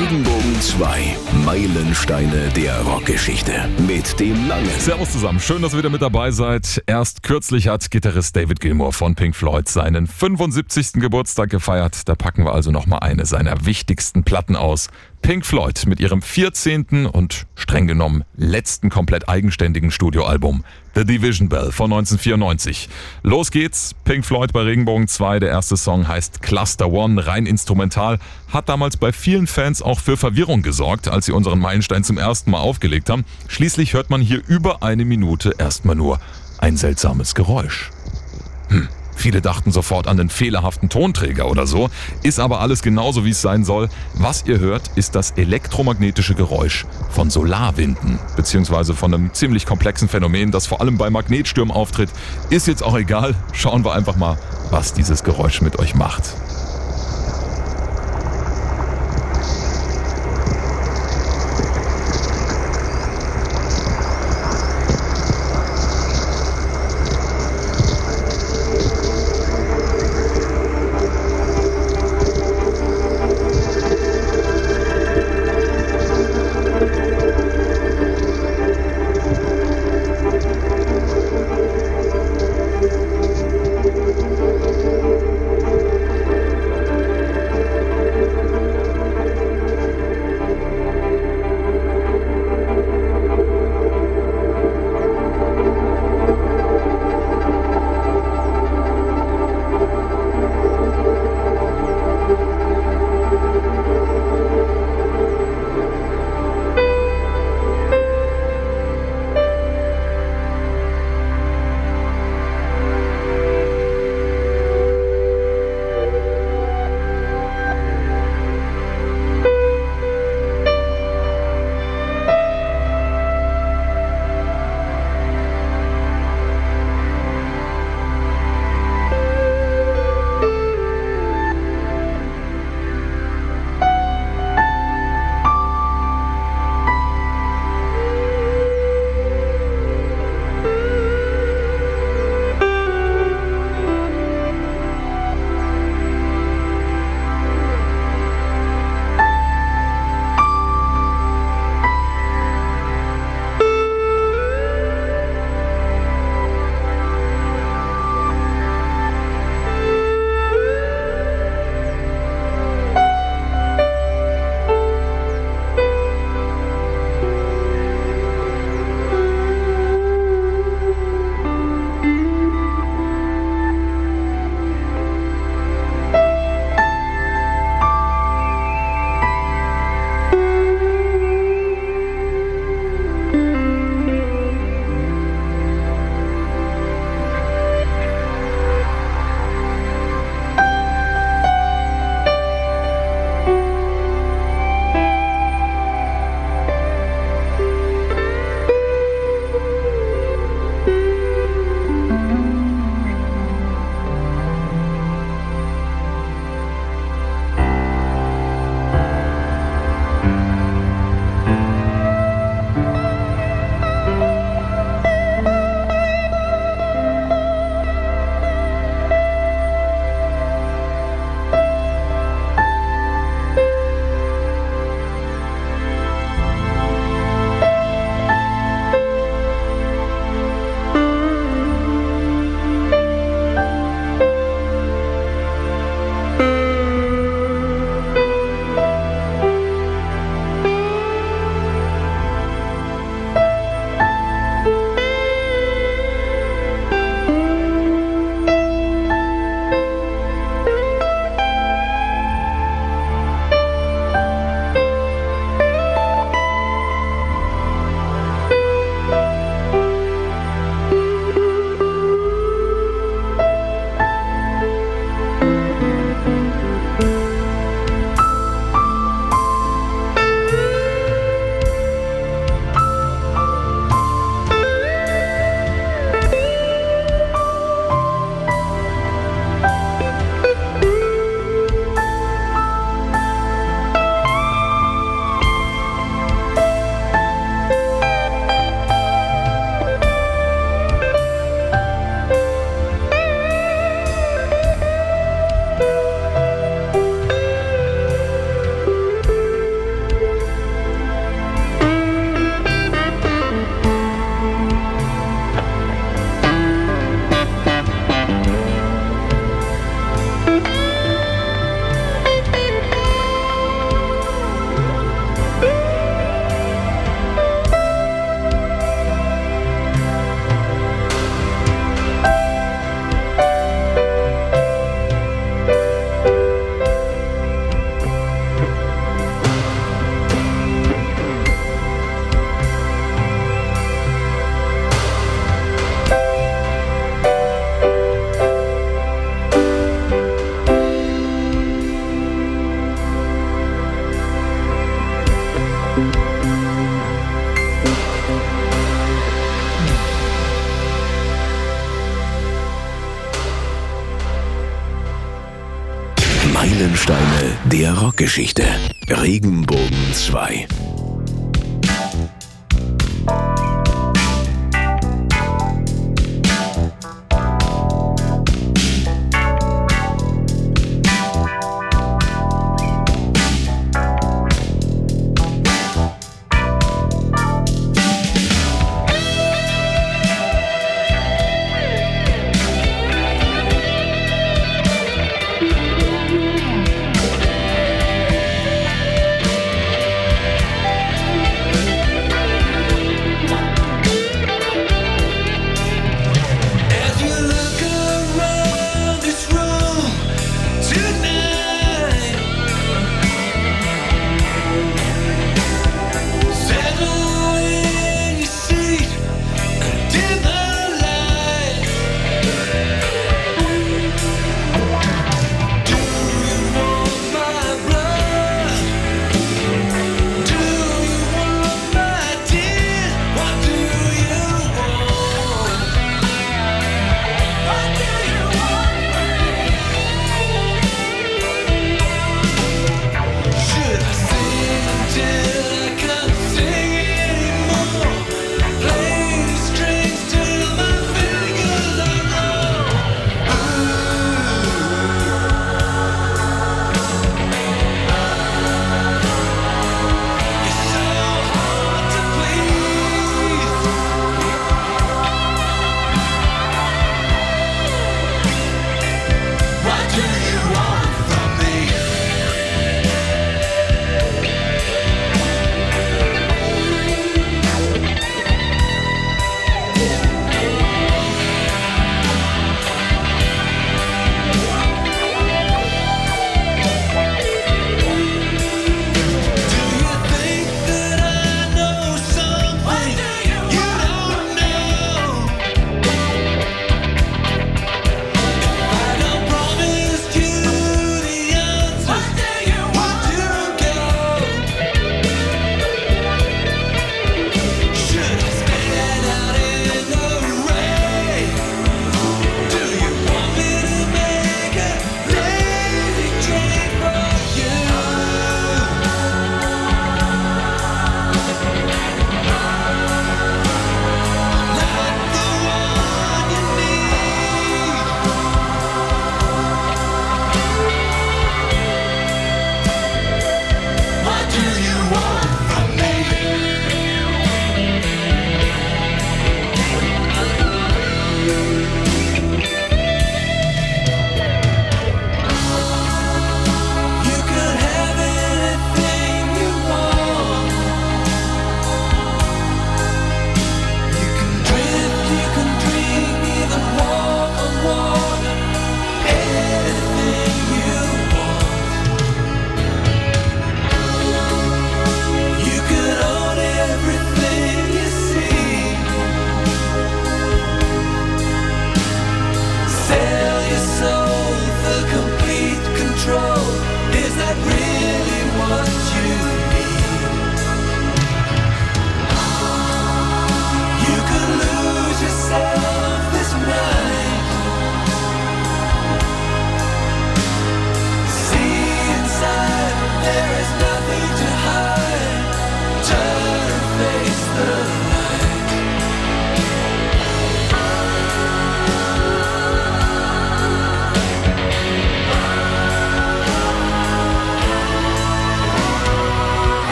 Regenbogen 2. Meilensteine der Rockgeschichte. Mit dem Langen. Servus zusammen, schön, dass ihr wieder mit dabei seid. Erst kürzlich hat Gitarrist David Gilmour von Pink Floyd seinen 75. Geburtstag gefeiert. Da packen wir also nochmal eine seiner wichtigsten Platten aus. Pink Floyd mit ihrem 14. und streng genommen letzten komplett eigenständigen Studioalbum The Division Bell von 1994. Los geht's, Pink Floyd bei Regenbogen 2. Der erste Song heißt Cluster One, rein instrumental, hat damals bei vielen Fans auch für Verwirrung gesorgt, als sie unseren Meilenstein zum ersten Mal aufgelegt haben. Schließlich hört man hier über eine Minute erstmal nur ein seltsames Geräusch. Hm. Viele dachten sofort an den fehlerhaften Tonträger oder so, ist aber alles genauso wie es sein soll. Was ihr hört, ist das elektromagnetische Geräusch von Solarwinden, beziehungsweise von einem ziemlich komplexen Phänomen, das vor allem bei Magnetstürmen auftritt. Ist jetzt auch egal, schauen wir einfach mal, was dieses Geräusch mit euch macht. Rockgeschichte. Regenbogen 2.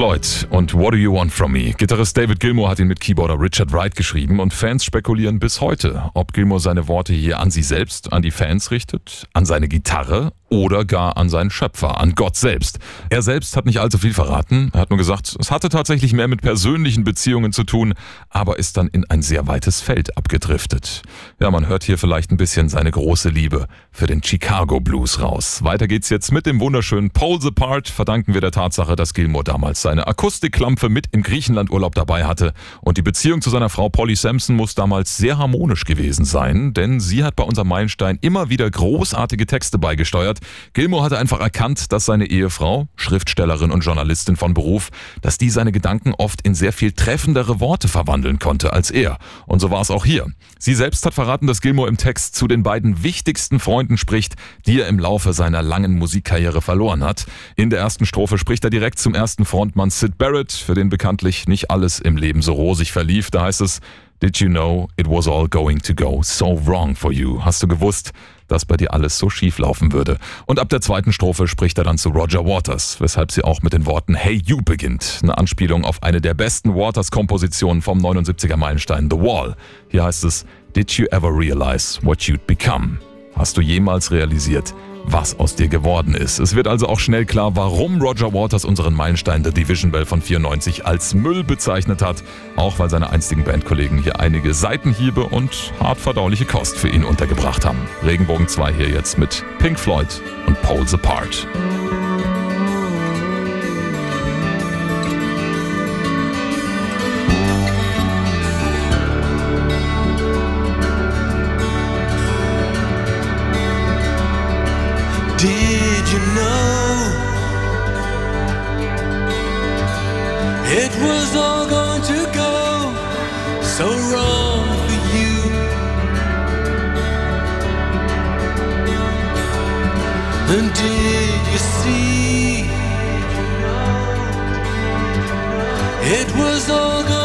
Floyd und What Do You Want From Me? Gitarrist David Gilmour hat ihn mit Keyboarder Richard Wright geschrieben und Fans spekulieren bis heute, ob Gilmour seine Worte hier an sich selbst, an die Fans richtet, an seine Gitarre oder gar an seinen Schöpfer, an Gott selbst. Er selbst hat nicht allzu viel verraten, er hat nur gesagt, es hatte tatsächlich mehr mit persönlichen Beziehungen zu tun, aber ist dann in ein sehr weites Feld abgedriftet. Ja, man hört hier vielleicht ein bisschen seine große Liebe für den Chicago Blues raus. Weiter geht's jetzt mit dem wunderschönen Poles Apart, verdanken wir der Tatsache, dass Gilmour damals seine Akustiklampe mit im Griechenlandurlaub dabei hatte. Und die Beziehung zu seiner Frau Polly Sampson muss damals sehr harmonisch gewesen sein, denn sie hat bei unserem Meilenstein immer wieder großartige Texte beigesteuert. Gilmore hatte einfach erkannt, dass seine Ehefrau, Schriftstellerin und Journalistin von Beruf, dass die seine Gedanken oft in sehr viel treffendere Worte verwandeln konnte als er. Und so war es auch hier. Sie selbst hat verraten, dass Gilmore im Text zu den beiden wichtigsten Freunden spricht, die er im Laufe seiner langen Musikkarriere verloren hat. In der ersten Strophe spricht er direkt zum ersten Frontmann Sid Barrett, für den bekanntlich nicht alles im Leben so rosig verlief. Da heißt es, Did you know it was all going to go so wrong for you? Hast du gewusst, dass bei dir alles so schief laufen würde? Und ab der zweiten Strophe spricht er dann zu Roger Waters, weshalb sie auch mit den Worten Hey You beginnt. Eine Anspielung auf eine der besten Waters-Kompositionen vom 79er Meilenstein The Wall. Hier heißt es, Did you ever realize what you'd become? Hast du jemals realisiert, was aus dir geworden ist. Es wird also auch schnell klar, warum Roger Waters unseren Meilenstein der Division Bell von 94 als Müll bezeichnet hat, auch weil seine einstigen Bandkollegen hier einige Seitenhiebe und hart verdauliche Kost für ihn untergebracht haben. Regenbogen 2 hier jetzt mit Pink Floyd und Poles Apart. It was all going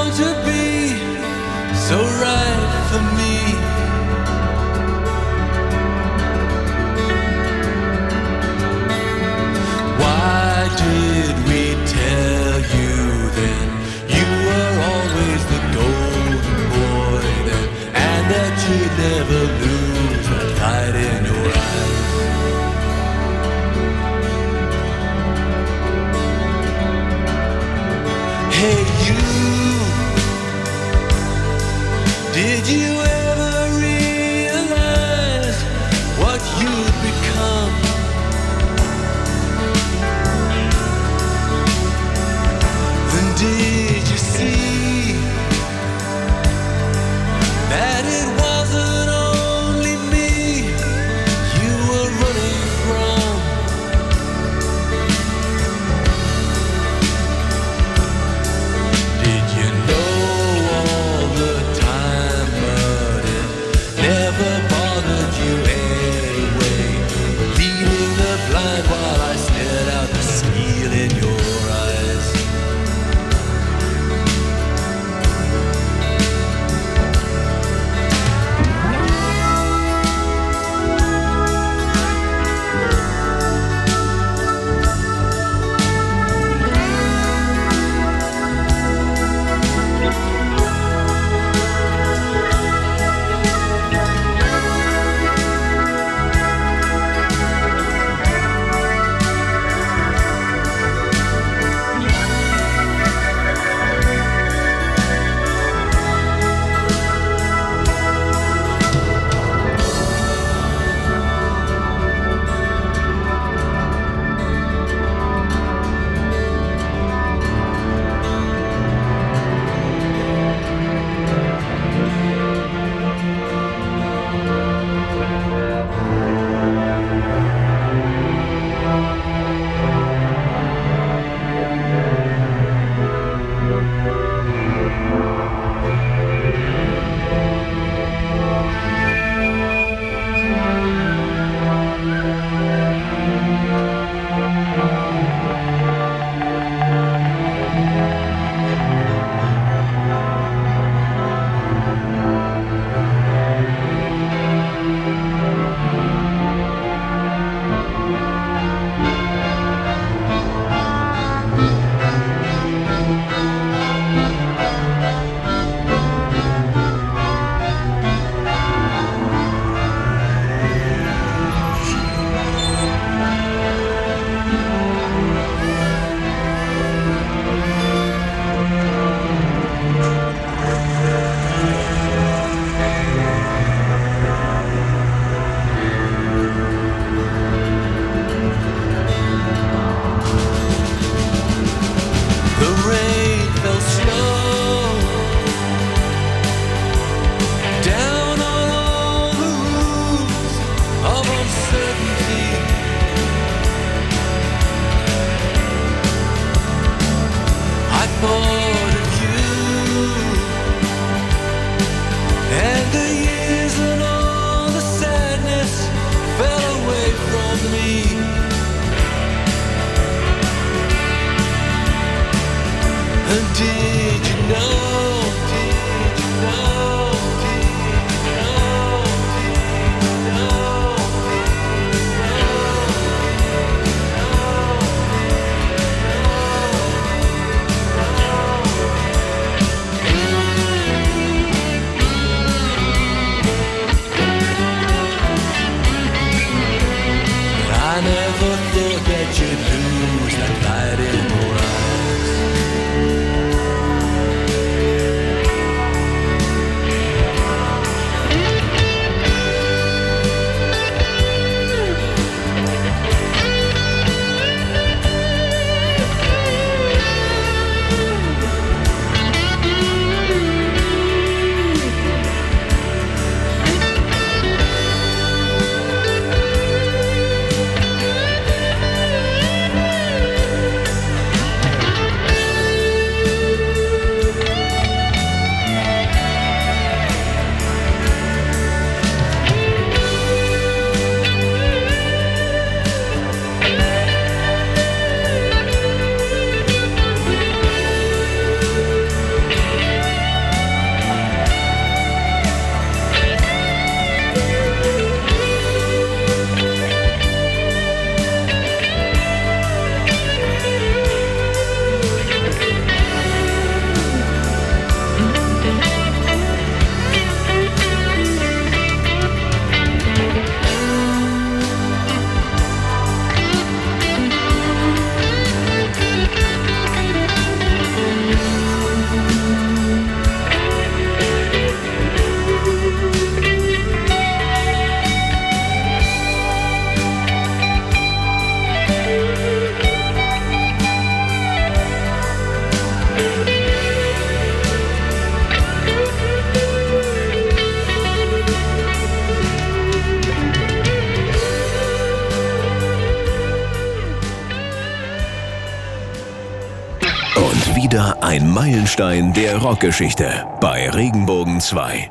Meilenstein der Rockgeschichte bei Regenbogen 2.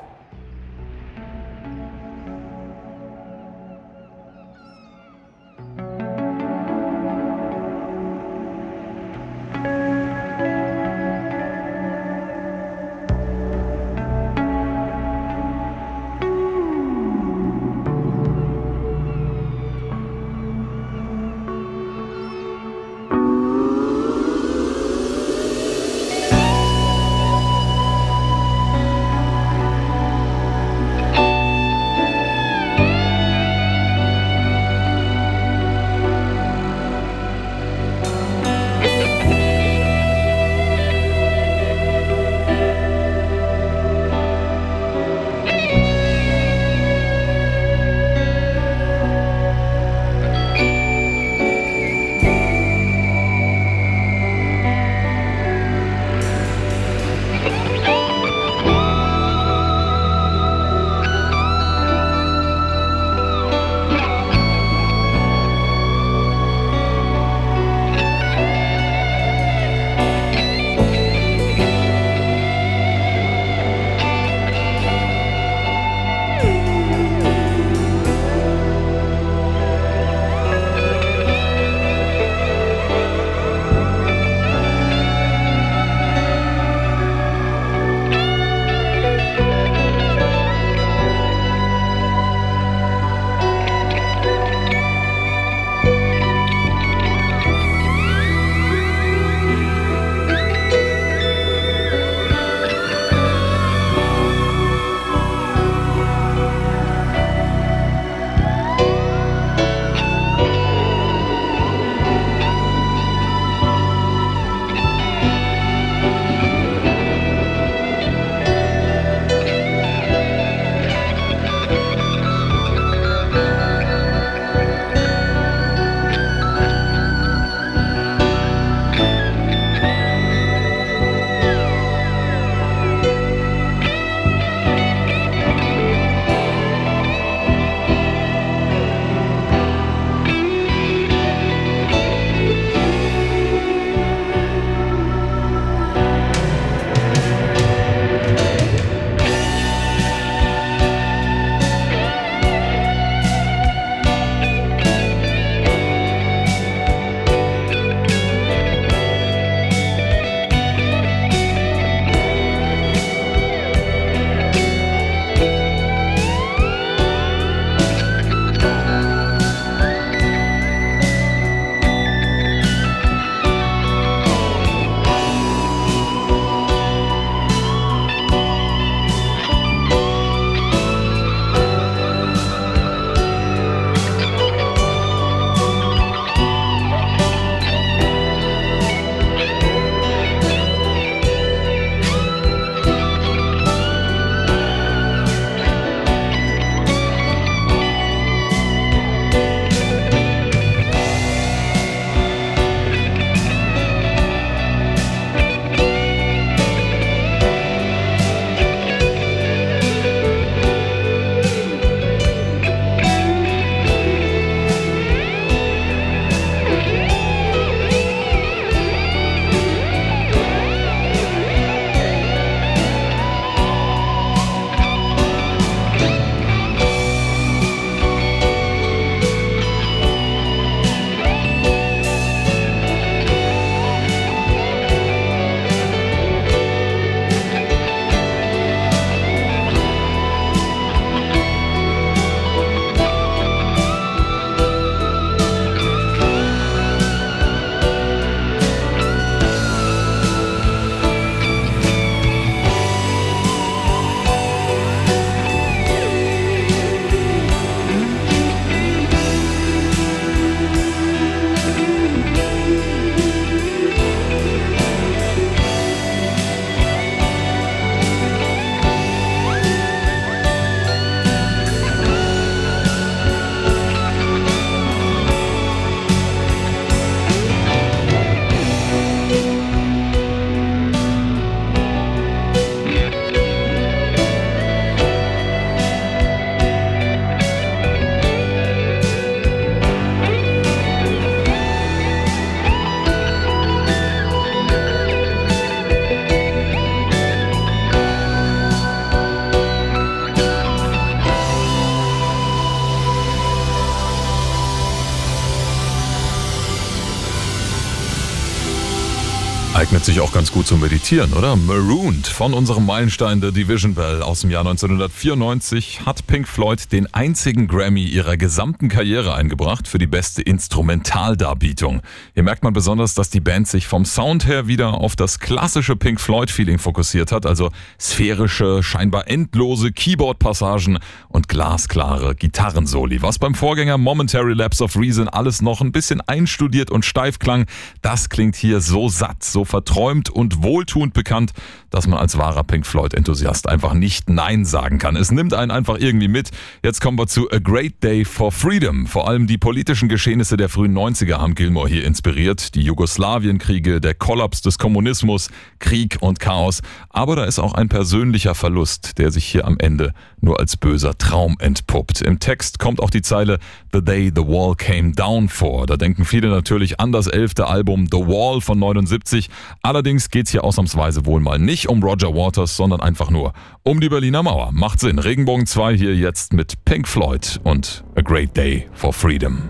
Eignet sich auch ganz gut zum Meditieren, oder? Marooned von unserem Meilenstein The Division Bell aus dem Jahr 1994 hat Pink Floyd den einzigen Grammy ihrer gesamten Karriere eingebracht für die beste Instrumentaldarbietung. Hier merkt man besonders, dass die Band sich vom Sound her wieder auf das klassische Pink Floyd Feeling fokussiert hat, also sphärische, scheinbar endlose Keyboard-Passagen und glasklare Gitarrensoli. Was beim Vorgänger Momentary Lapse of Reason alles noch ein bisschen einstudiert und steif klang, das klingt hier so satt, so verträumt und wohltuend bekannt, dass man als wahrer Pink Floyd-Enthusiast einfach nicht Nein sagen kann. Es nimmt einen einfach irgendwie mit. Jetzt kommen wir zu A Great Day for Freedom. Vor allem die politischen Geschehnisse der frühen 90er haben Gilmore hier inspiriert. Die Jugoslawienkriege, der Kollaps des Kommunismus, Krieg und Chaos. Aber da ist auch ein persönlicher Verlust, der sich hier am Ende nur als böser Traum entpuppt. Im Text kommt auch die Zeile The Day the Wall Came Down vor. Da denken viele natürlich an das elfte Album The Wall von 79. Allerdings geht's hier ausnahmsweise wohl mal nicht um Roger Waters, sondern einfach nur um die Berliner Mauer. Macht Sinn. Regenbogen 2 hier jetzt mit Pink Floyd und A Great Day for Freedom.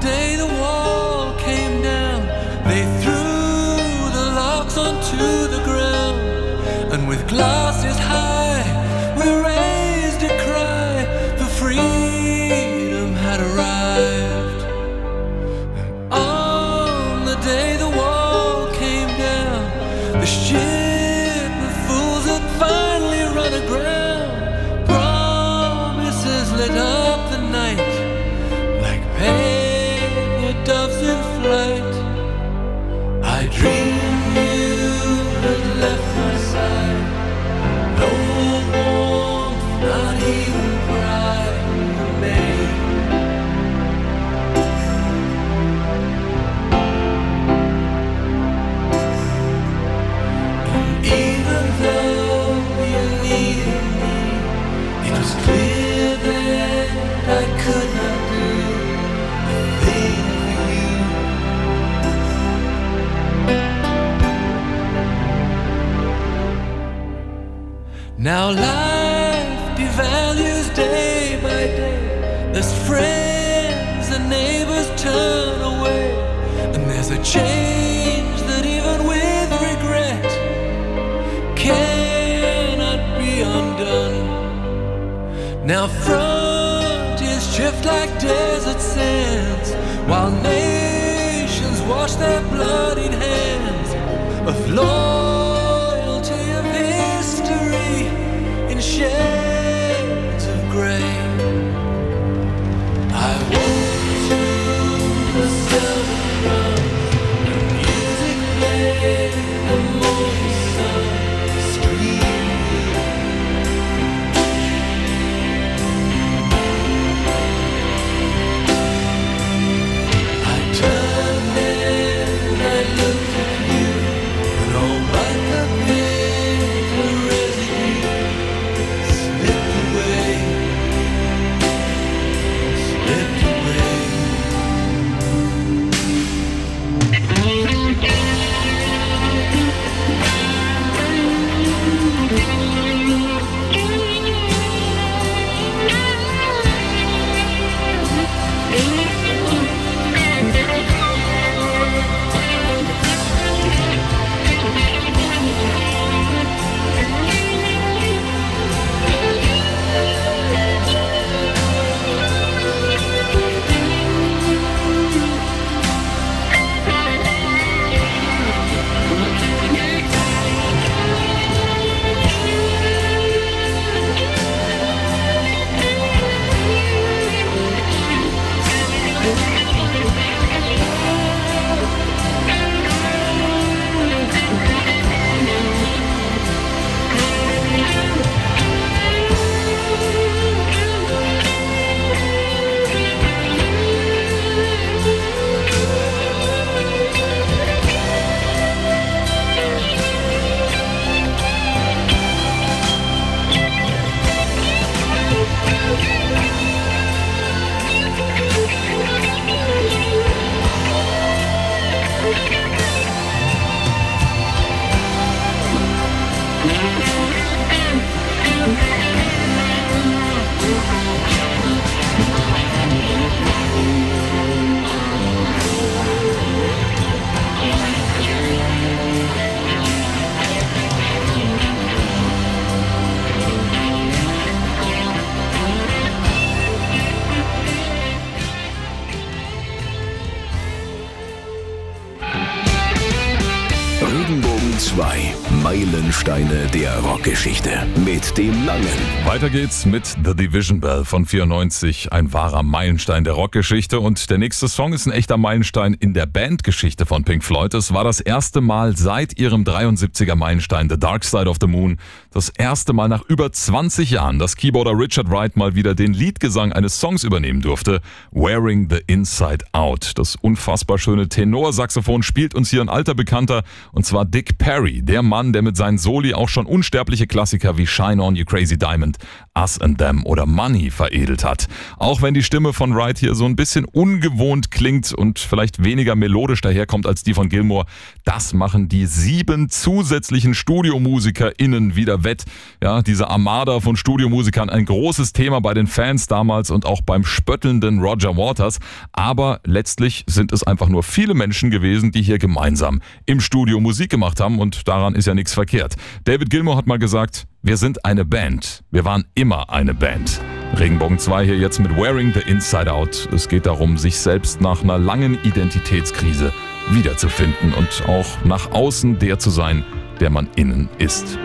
They Now life devalues day by day. As friends and neighbors turn away, and there's a change that even with regret cannot be undone. Now frontiers drift like desert sands, while nations wash their bloodied hands of loyalty in der Rockgeschichte. Mit dem Langen. Weiter geht's mit The Division Bell von 94, ein wahrer Meilenstein der Rockgeschichte. Und der nächste Song ist ein echter Meilenstein in der Bandgeschichte von Pink Floyd. Es war das erste Mal seit ihrem 73er Meilenstein The Dark Side of the Moon, das erste Mal nach über 20 Jahren, dass Keyboarder Richard Wright mal wieder den Leadgesang eines Songs übernehmen durfte. Wearing the Inside Out. Das unfassbar schöne Tenorsaxophon spielt uns hier ein alter Bekannter, und zwar Dick Perry, der Mann, der mit seinen Soli auch schon unsterbliche Klassiker wie Shine On You Crazy Diamond, Us and Them oder Money veredelt hat. Auch wenn die Stimme von Wright hier so ein bisschen ungewohnt klingt und vielleicht weniger melodisch daherkommt als die von Gilmore, das machen die sieben zusätzlichen StudiomusikerInnen wieder wett. Ja, diese Armada von Studiomusikern, ein großes Thema bei den Fans damals und auch beim spöttelnden Roger Waters. Aber letztlich sind es einfach nur viele Menschen gewesen, die hier gemeinsam im Studio Musik gemacht haben und daran ist ja nichts verkehrt. David Gilmour hat mal gesagt, wir sind eine Band. Wir waren immer eine Band. Regenbogen 2 hier jetzt mit Wearing the Inside Out. Es geht darum, sich selbst nach einer langen Identitätskrise wiederzufinden und auch nach außen der zu sein, der man innen ist.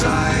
Inside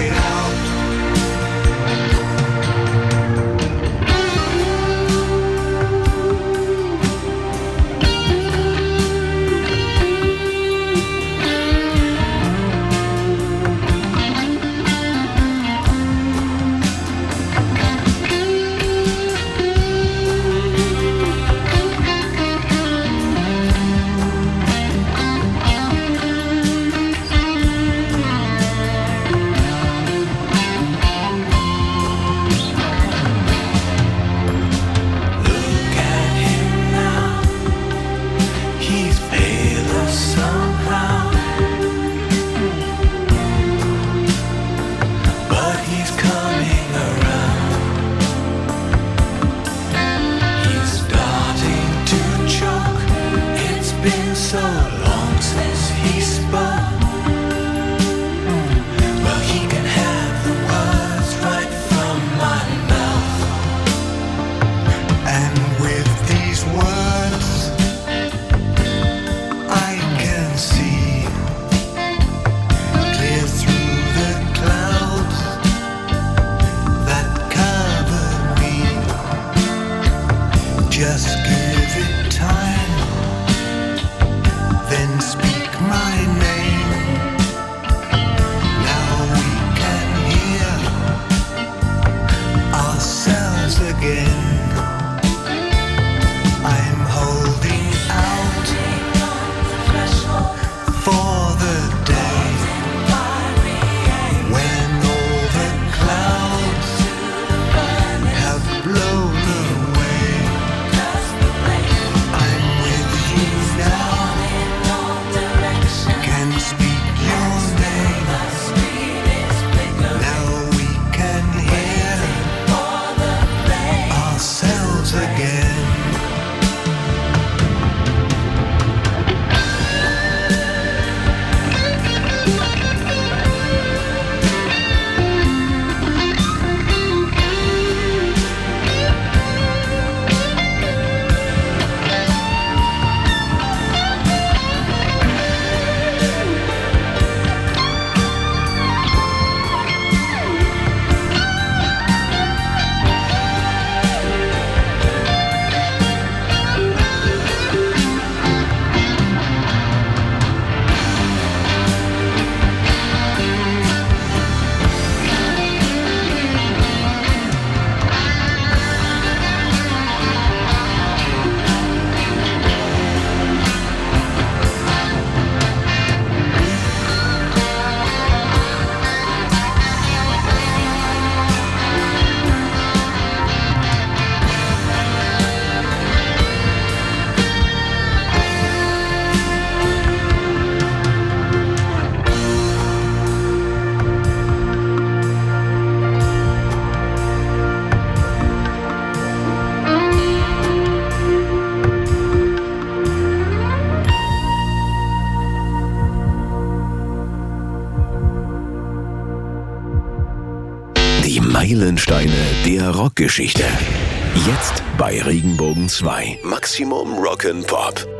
der Rockgeschichte. Jetzt bei Regenbogen 2. Maximum Rock'n'Pop.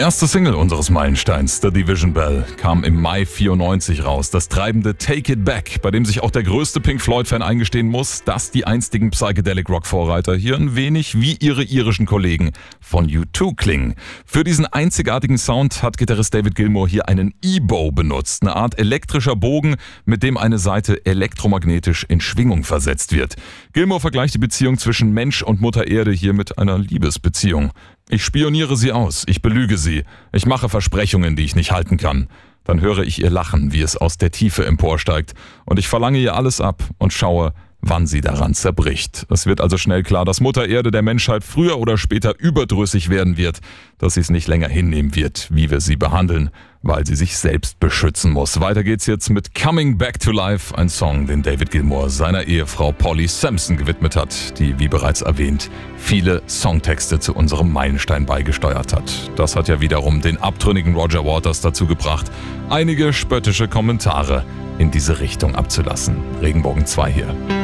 Erste Single unseres Meilensteins, The Division Bell, kam im Mai 94 raus. Das treibende Take It Back, bei dem sich auch der größte Pink Floyd-Fan eingestehen muss, dass die einstigen Psychedelic Rock-Vorreiter hier ein wenig wie ihre irischen Kollegen von U2 klingen. Für diesen einzigartigen Sound hat Gitarrist David Gilmour hier einen E-Bow benutzt, eine Art elektrischer Bogen, mit dem eine Seite elektromagnetisch in Schwingung versetzt wird. Gilmour vergleicht die Beziehung zwischen Mensch und Mutter Erde hier mit einer Liebesbeziehung. Ich spioniere sie aus, ich belüge sie, ich mache Versprechungen, die ich nicht halten kann. Dann höre ich ihr Lachen, wie es aus der Tiefe emporsteigt, und ich verlange ihr alles ab und schaue, wann sie daran zerbricht. Es wird also schnell klar, dass Mutter Erde der Menschheit früher oder später überdrüssig werden wird, dass sie es nicht länger hinnehmen wird, wie wir sie behandeln, weil sie sich selbst beschützen muss. Weiter geht's jetzt mit Coming Back to Life, ein Song, den David Gilmour seiner Ehefrau Polly Sampson gewidmet hat, die, wie bereits erwähnt, viele Songtexte zu unserem Meilenstein beigesteuert hat. Das hat ja wiederum den abtrünnigen Roger Waters dazu gebracht, einige spöttische Kommentare in diese Richtung abzulassen. Regenbogen 2 hier.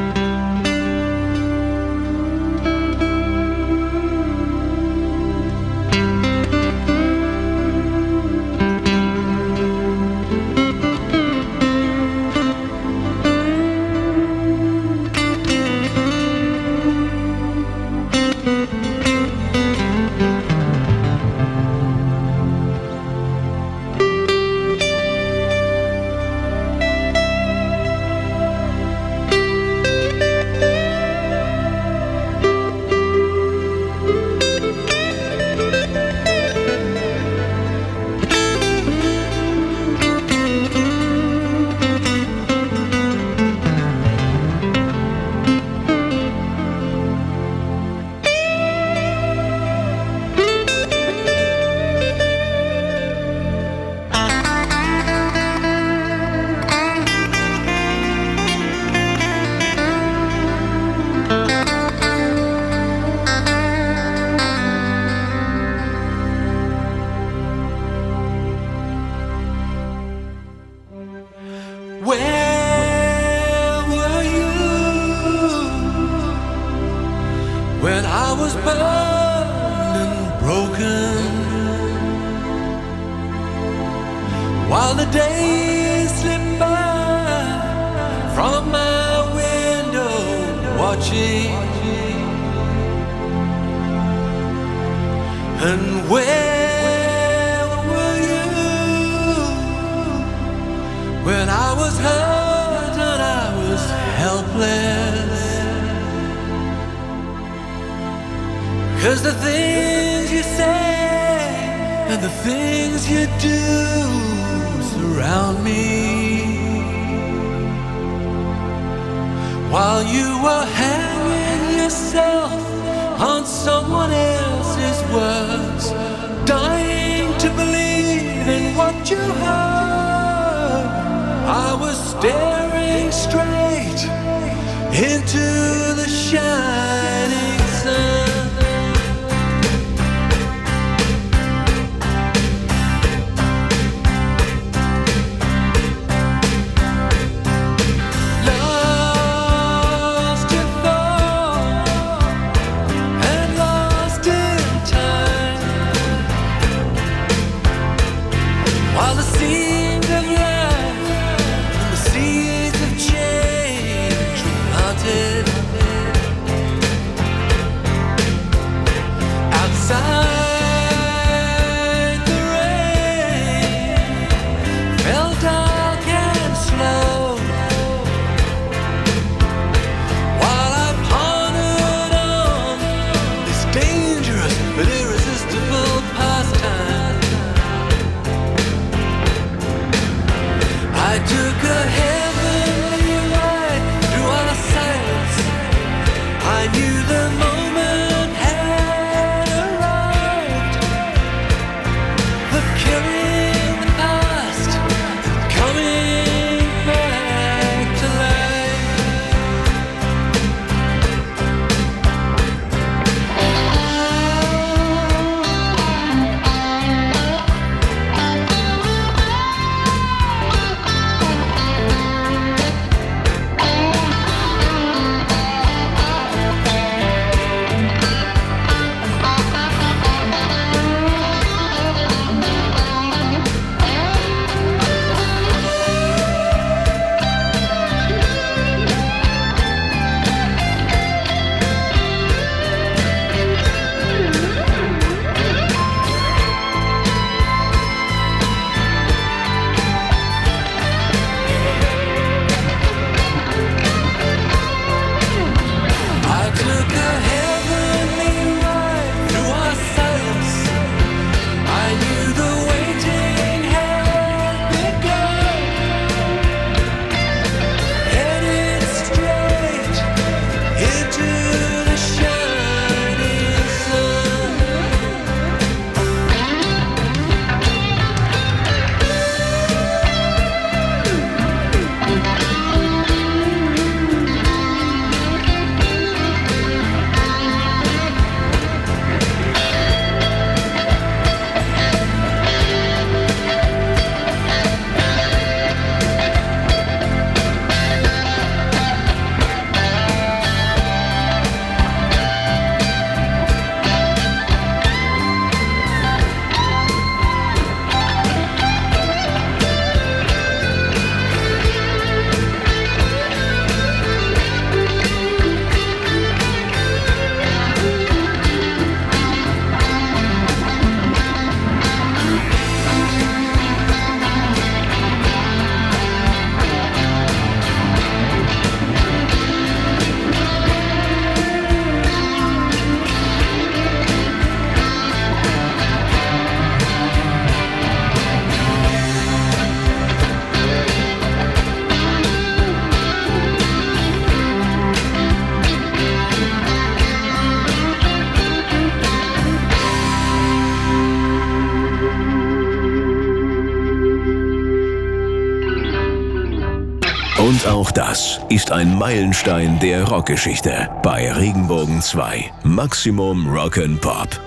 Das ist ein Meilenstein der Rockgeschichte bei Regenbogen 2 Maximum Rock'n'Pop.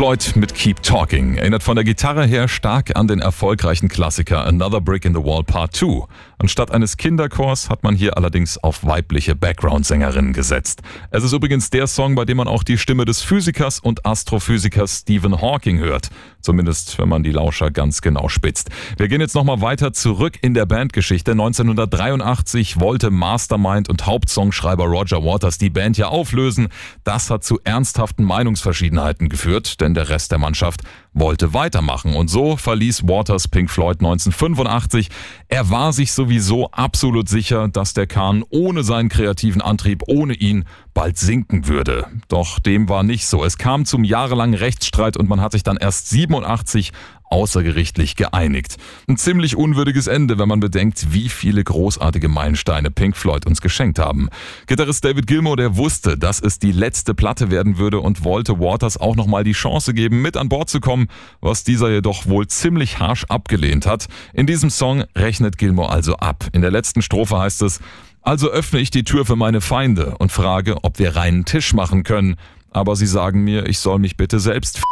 Floyd mit Keep Talking erinnert von der Gitarre her stark an den erfolgreichen Klassiker Another Brick in the Wall Part 2. Anstatt eines Kinderchors hat man hier allerdings auf weibliche Background-Sängerinnen gesetzt. Es ist übrigens der Song, bei dem man auch die Stimme des Physikers und Astrophysikers Stephen Hawking hört. Zumindest, wenn man die Lauscher ganz genau spitzt. Wir gehen jetzt nochmal weiter zurück in der Bandgeschichte. 1983 wollte Mastermind und Hauptsongschreiber Roger Waters die Band ja auflösen. Das hat zu ernsthaften Meinungsverschiedenheiten geführt, denn der Rest der Mannschaft wollte weitermachen. Und so verließ Waters Pink Floyd 1985. Er war sich sowieso absolut sicher, dass der Kahn ohne seinen kreativen Antrieb, ohne ihn, bald sinken würde. Doch dem war nicht so. Es kam zum jahrelangen Rechtsstreit und man hat sich dann erst 87 außergerichtlich geeinigt. Ein ziemlich unwürdiges Ende, wenn man bedenkt, wie viele großartige Meilensteine Pink Floyd uns geschenkt haben. Gitarrist David Gilmour, der wusste, dass es die letzte Platte werden würde und wollte Waters auch nochmal die Chance geben, mit an Bord zu kommen, was dieser jedoch wohl ziemlich harsch abgelehnt hat. In diesem Song rechnet Gilmour also ab. In der letzten Strophe heißt es, also öffne ich die Tür für meine Feinde und frage, ob wir reinen Tisch machen können. Aber sie sagen mir, ich soll mich bitte selbst f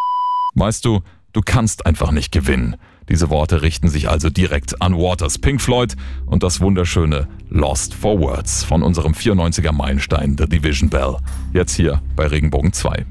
Weißt du, du kannst einfach nicht gewinnen. Diese Worte richten sich also direkt an Waters, Pink Floyd und das wunderschöne Lost for Words von unserem 94er Meilenstein The Division Bell. Jetzt hier bei Regenbogen 2.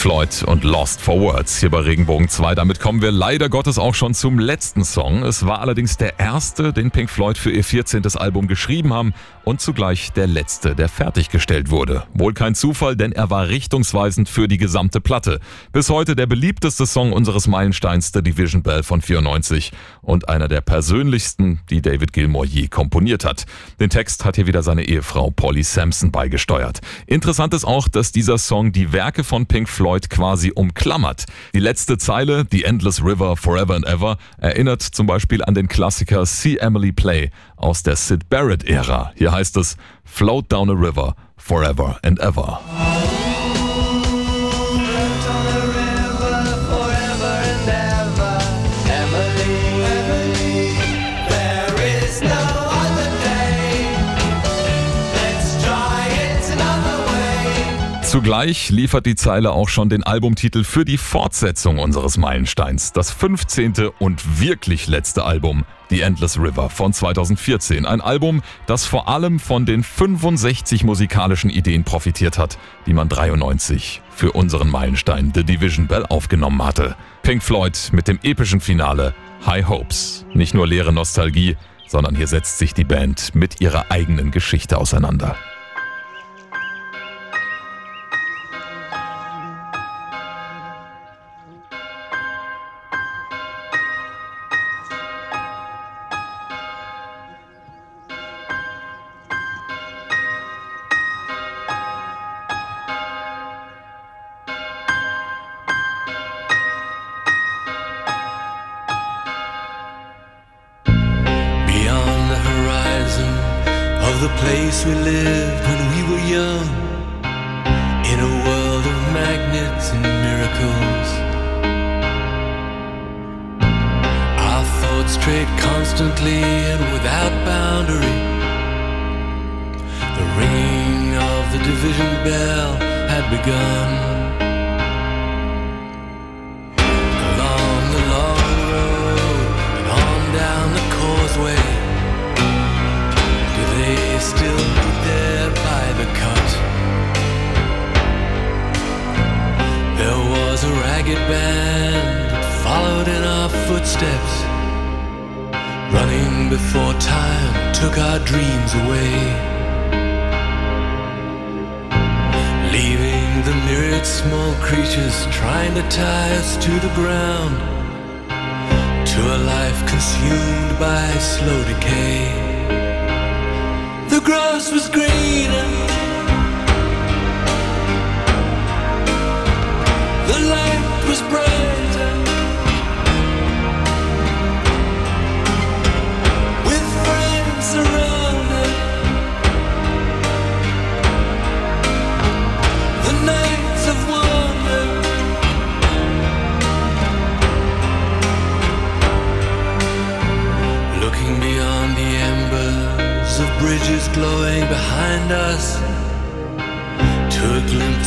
Floyd und Lost for Words hier bei Regenbogen 2. Damit kommen wir leider Gottes auch schon zum letzten Song. Es war allerdings der erste, den Pink Floyd für ihr 14. Album geschrieben haben und zugleich der letzte, der fertiggestellt wurde. Wohl kein Zufall, denn er war richtungsweisend für die gesamte Platte. Bis heute der beliebteste Song unseres Meilensteins The Division Bell von 94 und einer der persönlichsten, die David Gilmour je komponiert hat. Den Text hat hier wieder seine Ehefrau Polly Sampson beigesteuert. Interessant ist auch, dass dieser Song die Werke von Pink Floyd quasi umklammert. Die letzte Zeile, The Endless River Forever and Ever, erinnert zum Beispiel an den Klassiker See Emily Play aus der Sid Barrett-Ära. Hier heißt es Float down a river forever and ever. Zugleich liefert die Zeile auch schon den Albumtitel für die Fortsetzung unseres Meilensteins. Das 15. und wirklich letzte Album, The Endless River von 2014. Ein Album, das vor allem von den 65 musikalischen Ideen profitiert hat, die man 93 für unseren Meilenstein The Division Bell aufgenommen hatte. Pink Floyd mit dem epischen Finale High Hopes. Nicht nur leere Nostalgie, sondern hier setzt sich die Band mit ihrer eigenen Geschichte auseinander. The place we lived when we were young, in a world of magnets and miracles. Our thoughts strayed constantly and without boundary. The ringing of the division bell had begun. Ragged band that followed in our footsteps, running before time took our dreams away. Leaving the myriad small creatures trying to tie us to the ground to a life consumed by slow decay. The grass was greener, bridges glowing behind us